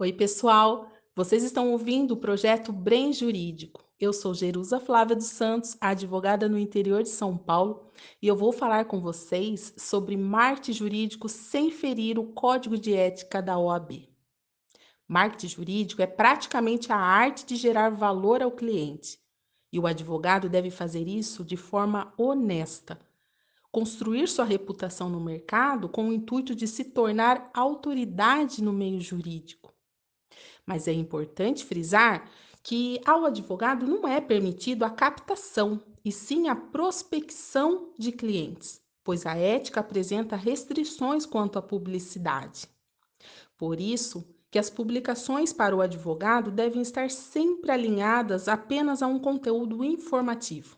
Oi, pessoal! Vocês estão ouvindo o projeto Brem Jurídico. Eu sou Jerusa Flávia dos Santos, advogada no interior de São Paulo, e eu vou falar com vocês sobre marketing jurídico sem ferir o código de ética da OAB. Marketing jurídico é praticamente a arte de gerar valor ao cliente, e o advogado deve fazer isso de forma honesta, construir sua reputação no mercado com o intuito de se tornar autoridade no meio jurídico. Mas é importante frisar que ao advogado não é permitido a captação, e sim a prospecção de clientes, pois a ética apresenta restrições quanto à publicidade. Por isso, que as publicações para o advogado devem estar sempre alinhadas apenas a um conteúdo informativo.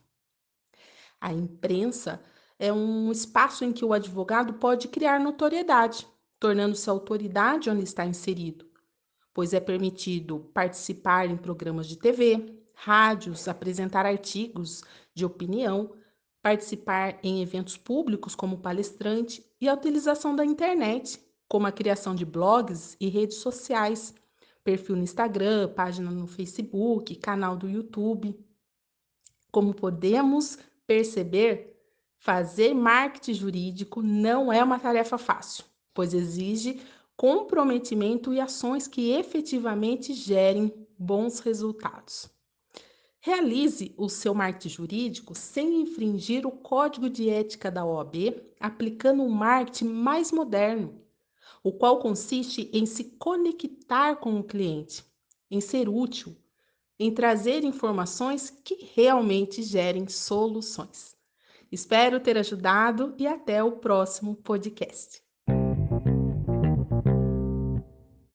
A imprensa é um espaço em que o advogado pode criar notoriedade, tornando-se autoridade onde está inserido, pois é permitido participar em programas de TV, rádios, apresentar artigos de opinião, participar em eventos públicos como palestrante e a utilização da internet, como a criação de blogs e redes sociais, perfil no Instagram, página no Facebook, canal do YouTube. Como podemos perceber, Fazer marketing jurídico não é uma tarefa fácil, pois exige comprometimento e ações que efetivamente gerem bons resultados. Realize o seu marketing jurídico sem infringir o código de ética da OAB, aplicando um marketing mais moderno, o qual consiste em se conectar com o cliente, em ser útil, em trazer informações que realmente gerem soluções. Espero ter ajudado e até o próximo podcast.